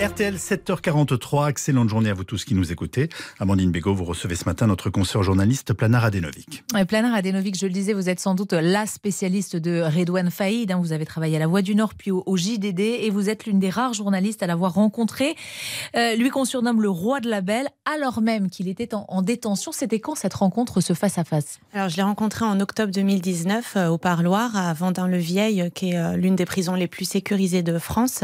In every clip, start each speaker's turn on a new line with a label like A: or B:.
A: RTL 7h43, excellente journée à vous tous qui nous écoutez. Amandine Bégaud, vous recevez ce matin notre consoeur journaliste Planar Adenovic.
B: Planar Adenovic, je le disais, vous êtes sans doute la spécialiste de Redouane Faïd. Hein. vous avez travaillé à la Voix du Nord puis au, JDD et vous êtes l'une des rares journalistes à l'avoir rencontré. Euh, lui qu'on surnomme le roi de la belle, alors même qu'il était en, détention. C'était quand cette rencontre, ce face-à-face?
C: Alors je l'ai rencontré en octobre 2019 euh, au Parloir à Vendin-le-Vieil, qui est euh, l'une des prisons les plus sécurisées de France.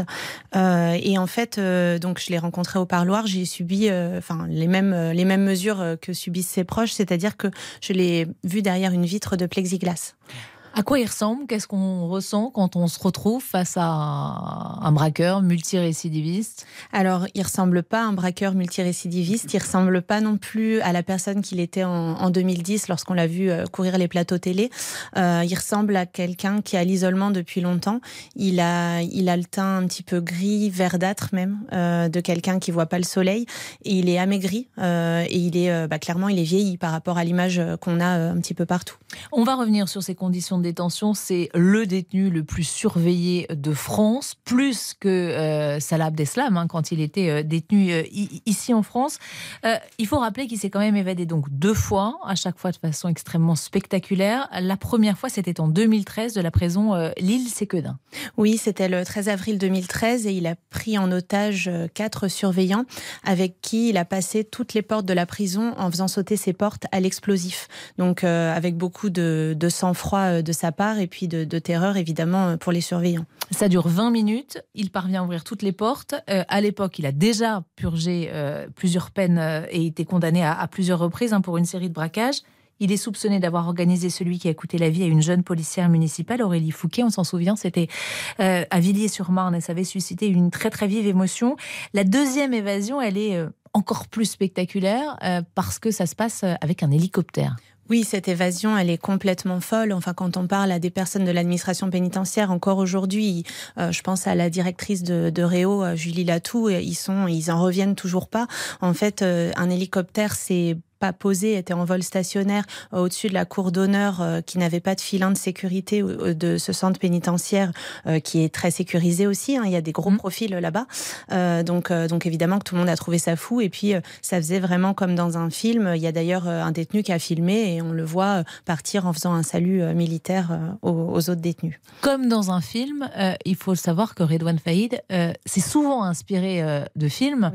C: et en fait, euh, donc je l'ai rencontré au parloir, j'ai subi euh, enfin les mêmes euh, les mêmes mesures que subissent ses proches, c'est-à-dire que je l'ai vu derrière une vitre de plexiglas.
B: À quoi il ressemble Qu'est-ce qu'on ressent quand on se retrouve face à un braqueur multirécidiviste?
C: Alors, il ressemble pas à un braqueur multirécidiviste. Il ressemble pas non plus à la personne qu'il était en, 2010 lorsqu'on l'a vu euh, courir les plateaux télé. Euh, il ressemble à quelqu'un qui a l'isolement depuis longtemps. Il a, il a le teint un petit peu gris, verdâtre même, euh, de quelqu'un qui voit pas le soleil. Et il est amaigri et il est bah, clairement il est vieilli par rapport à l'image qu'on a un petit peu partout.
B: On va revenir sur ces conditions de détention, c'est le détenu le plus surveillé de France, plus que euh, Salah Abdeslam hein, quand il était euh, détenu euh, ici en France. il faut rappeler qu'il s'est quand même évadé donc deux fois, à chaque fois de façon extrêmement spectaculaire. La première fois, c'était en 2013 de la prison Lille Séquedin.
C: Oui, c'était le 13 avril 2013 et il a pris en otage quatre surveillants avec qui il a passé toutes les portes de la prison en faisant sauter ses portes à l'explosif. Donc avec beaucoup de, de sang-froid de sa part et puis de, terreur évidemment euh, pour les surveillants.
B: Ça dure 20 minutes, il parvient à ouvrir toutes les portes. Euh, à l'époque, il a déjà purgé euh, plusieurs peines et été condamné à, plusieurs reprises hein, pour une série de braquages. Il est soupçonné d'avoir organisé celui qui a coûté la vie à une jeune policière municipale, Aurélie Fouquet. On s'en souvient, c'était à Villiers-sur-Marne ça avait suscité une très très vive émotion. La deuxième évasion, elle est encore plus spectaculaire parce que ça se passe avec un hélicoptère.
C: Oui, cette évasion, elle est complètement folle. Enfin, quand on parle à des personnes de l'administration pénitentiaire, encore aujourd'hui, euh, je pense à la directrice de, de Réau, euh, Julie Latou, ils sont, ils en reviennent toujours pas. En fait, euh, un hélicoptère, c'est pas posé, était en vol stationnaire euh, au-dessus de la cour d'honneur, euh, qui n'avait pas de filin de sécurité euh, de ce centre pénitentiaire, qui est très sécurisé aussi. Hein. il y a des gros mmh. profils là-bas. donc, donc évidemment que tout le monde a trouvé ça fou. Et puis, ça faisait vraiment comme dans un film. Il y a d'ailleurs un détenu qui a filmé et on le voit partir en faisant un salut militaire aux, autres détenus.
B: Comme dans un film, il faut savoir que Redouane Faïd s'est souvent inspiré de films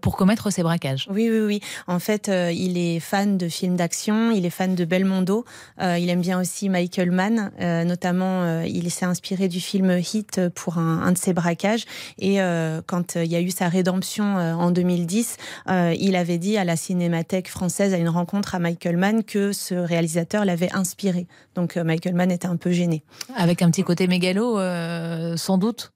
B: pour commettre ses braquages.
C: Oui, oui, oui. En fait, il il est fan de films d'action, il est fan de Belmondo, euh, il aime bien aussi Michael Mann, euh, notamment euh, il s'est inspiré du film Hit pour un, de ses braquages. Et quand il y a eu sa rédemption en 2010, il avait dit à la Cinémathèque française, à une rencontre à Michael Mann, que ce réalisateur l'avait inspiré. Donc Michael Mann était un peu gêné.
B: Avec un petit côté mégalo, sans doute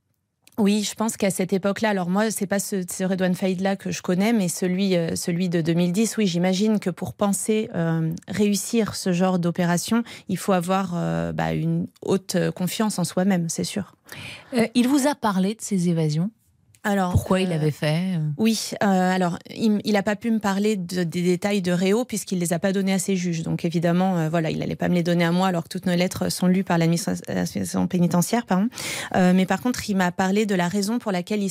C: oui, je pense qu'à cette époque-là, alors moi, c'est pas ce, ce Redouane Faïd-là que je connais, mais celui, euh, celui de 2010, oui, j'imagine que pour penser euh, réussir ce genre d'opération, il faut avoir euh, bah, une haute confiance en soi-même, c'est sûr.
B: il vous a parlé de ces évasions? Alors, Pourquoi il euh, avait fait euh
C: Oui, euh, alors il n'a pas pu me parler de, des détails de Réo puisqu'il les a pas donnés à ses juges. Donc évidemment, voilà, il n'allait pas me les donner à moi alors que toutes nos lettres sont lues par l'administration pénitentiaire. Pardon. mais par contre, il m'a parlé de la raison pour laquelle il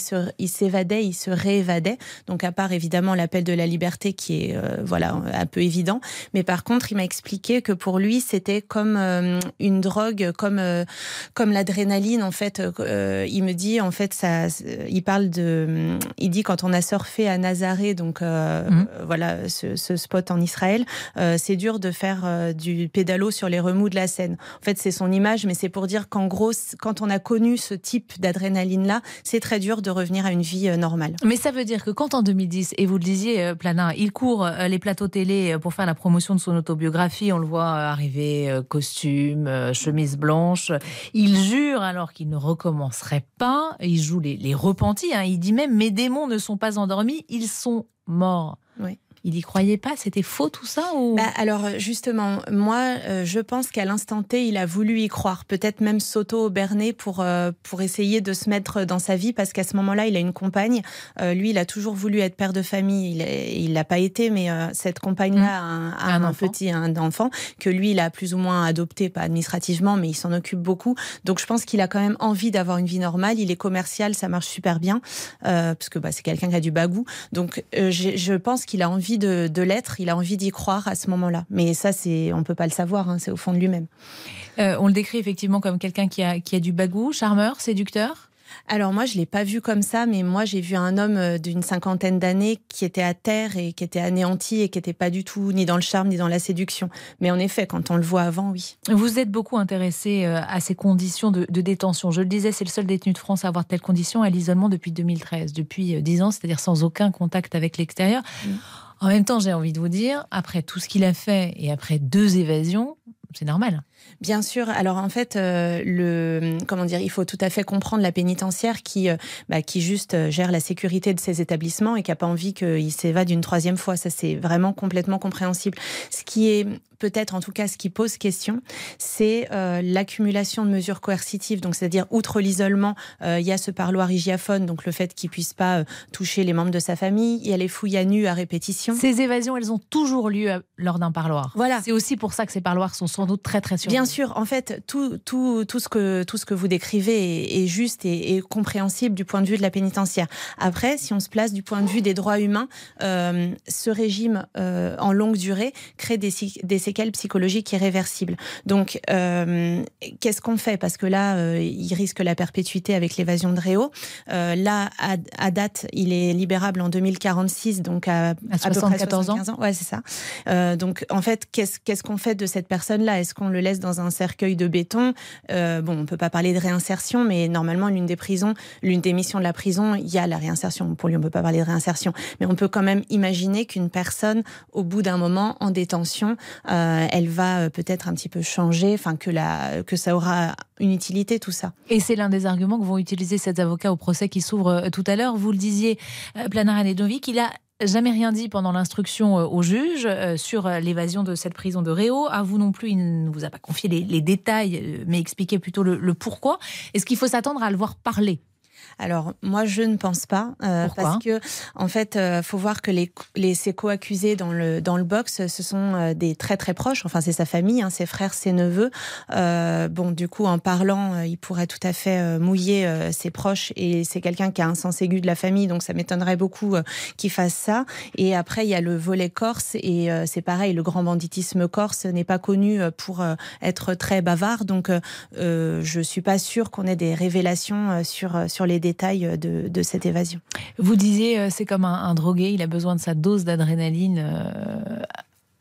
C: s'évadait, il, il, se réévadait. Donc à part évidemment l'appel de la liberté qui est voilà un peu évident, mais par contre, il m'a expliqué que pour lui, c'était comme une drogue, comme comme l'adrénaline en fait. il me dit en fait ça, il parle de, il dit quand on a surfé à Nazaré, donc euh, mhm. euh, voilà ce, spot en Israël, euh, c'est dur de faire du pédalo sur les remous de la Seine. En fait, c'est son image, mais c'est pour dire qu'en gros, quand on a connu ce type d'adrénaline là, c'est très dur de revenir à une vie normale.
B: Mais ça veut dire que quand en 2010, et vous le disiez, Planin, il court les plateaux télé pour faire la promotion de son autobiographie, on le voit arriver costume, chemise blanche, il jure alors qu'il ne recommencerait pas, il joue les, les repentis Hein. Il dit même Mes démons ne sont pas endormis, ils sont morts. Il y croyait pas C'était faux tout ça ou...
C: Bah, alors justement, moi, euh, je pense qu'à l'instant T, il a voulu y croire, peut-être même s'auto-berner pour, euh, pour essayer de se mettre dans sa vie, parce qu'à ce moment-là, il a une compagne. Euh, lui, il a toujours voulu être père de famille. Il l'a pas été, mais cette compagne-là mmh. a, un, petit un enfant que lui, il a plus ou moins adopté, pas administrativement, mais il s'en occupe beaucoup. Donc je pense qu'il a quand même envie d'avoir une vie normale. Il est commercial, ça marche super bien, parce que bah, c'est quelqu'un qui a du bagou. Donc je pense qu'il a envie de, de l'être, il a envie d'y croire à ce moment-là. Mais ça, c'est on peut pas le savoir, hein, c'est au fond de lui-même.
B: Euh, on le décrit effectivement comme quelqu'un qui a, qui a du bagou, charmeur, séducteur?
C: Alors moi, je l'ai pas vu comme ça, mais moi j'ai vu un homme euh, d'une cinquantaine d'années qui était à terre et qui était anéanti et qui n'était pas du tout ni dans le charme ni dans la séduction. Mais en effet, quand on le voit avant, oui.
B: Vous êtes beaucoup intéressé euh, à ces conditions de, détention. Je le disais, c'est le seul détenu de France à avoir telle condition à l'isolement depuis 2013, depuis 10 ans, c'est-à-dire sans aucun contact avec l'extérieur. Mm. En même temps, j'ai envie de vous dire, après tout ce qu'il a fait et après deux évasions, c'est normal.
C: Bien sûr. Alors en fait, euh, le comment dire, il faut tout à fait comprendre la pénitentiaire qui, euh, bah, qui juste euh, gère la sécurité de ses établissements et qui a pas envie qu'il s'évade une troisième fois. Ça, c'est vraiment complètement compréhensible. Ce qui est peut-être en tout cas ce qui pose question, c'est l'accumulation de mesures coercitives. Donc, c'est-à-dire, outre l'isolement, il y a ce parloir hygiaphone, donc le fait qu'il puisse pas toucher les membres de sa famille. Il y a les fouilles à nu à répétition.
B: Ces évasions, elles ont toujours lieu lors d'un parloir. Voilà. C'est aussi pour ça que ces parloirs sont sans doute très très sûrs.
C: Bien sûr, en fait, tout, tout, tout, ce, que, tout ce que vous décrivez est, juste et, compréhensible du point de vue de la pénitentiaire. Après, si on se place du point de vue des droits humains, euh, ce régime euh, en longue durée crée des, des, séquelles psychologiques irréversibles. Donc, euh, qu'est-ce qu'on fait? Parce que là, il risque la perpétuité avec l'évasion de Réau. là, à, date, il est libérable en 2046, donc à,
B: à, 74 ans.
C: Ouais, c'est ça. donc, en fait, qu'est-ce qu'on fait de cette personne-là? Est-ce qu'on le laisse dans un cercueil de béton? Euh, bon, on peut pas parler de réinsertion, mais normalement, l'une des prisons, l'une des missions de la prison, il y a la réinsertion. Pour lui, on peut pas parler de réinsertion, mais on peut quand même imaginer qu'une personne, au bout d'un moment, en détention, euh, elle va euh, peut-être un petit peu changer, enfin que que ça aura une utilité tout ça.
B: Et c'est l'un des arguments que vont utiliser ces avocats au procès qui s'ouvre tout à l'heure. Vous le disiez, Planar Anedovic, il a jamais rien dit pendant l'instruction euh, au juge euh, sur euh, l'évasion de cette prison de Réau. À vous non plus, il ne vous a pas confié les, détails, mais expliqué plutôt le pourquoi. Est-ce qu'il faut s'attendre à le voir parler?
C: Alors moi je ne pense pas
B: euh,
C: parce que en fait euh, faut voir que les, les ses co-accusés dans le dans le box ce sont euh, des très très proches. Enfin c'est sa famille, hein, ses frères, ses neveux. Euh, bon du coup en parlant euh, il pourrait tout à fait euh, mouiller ses proches et c'est quelqu'un qui a un sens aigu de la famille donc ça m'étonnerait beaucoup qu'il fasse ça. Et après il y a le volet corse et c'est pareil le grand banditisme corse n'est pas connu pour être très bavard donc je suis pas sûre qu'on ait des révélations sur sur les détails de, cette évasion.
B: Vous disiez, euh, c'est comme un, drogué, il a besoin de sa dose d'adrénaline euh,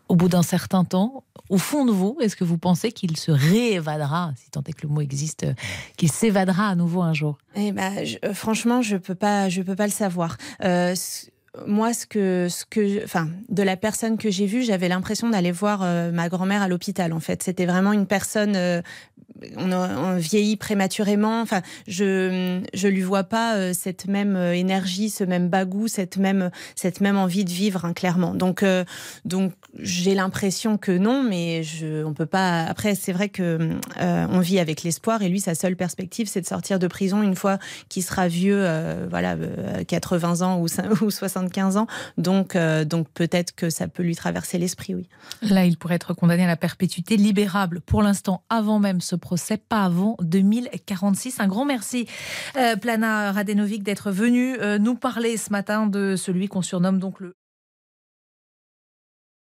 B: au bout d'un certain temps. Au fond de vous, est-ce que vous pensez qu'il se réévadera, si tant est que le mot existe, euh, qu'il s'évadera à nouveau un jour?
C: Eh ben, Franchement, je peux pas, je peux pas le savoir moi, ce que, ce que, enfin, de la personne que j'ai vue, j'avais l'impression d'aller voir ma grand-mère à l'hôpital. En fait, c'était vraiment une personne on, vieillit prématurément. Enfin, je je lui vois pas euh, cette même euh, énergie, ce même bagou, cette même cette même envie de vivre hein, clairement. Donc euh, donc j'ai l'impression que non, mais je on peut pas. Après, c'est vrai que on vit avec l'espoir et lui, sa seule perspective, c'est de sortir de prison une fois qu'il sera vieux, voilà, 80 ans ou, ou 75 ans. Donc donc peut-être que ça peut lui traverser l'esprit, oui.
B: Là, il pourrait être condamné à la perpétuité, libérable pour l'instant avant même ce procès, pas avant 2046. Un grand merci, euh, Plana Radenovic, d'être venu euh, nous parler ce matin de celui qu'on surnomme donc le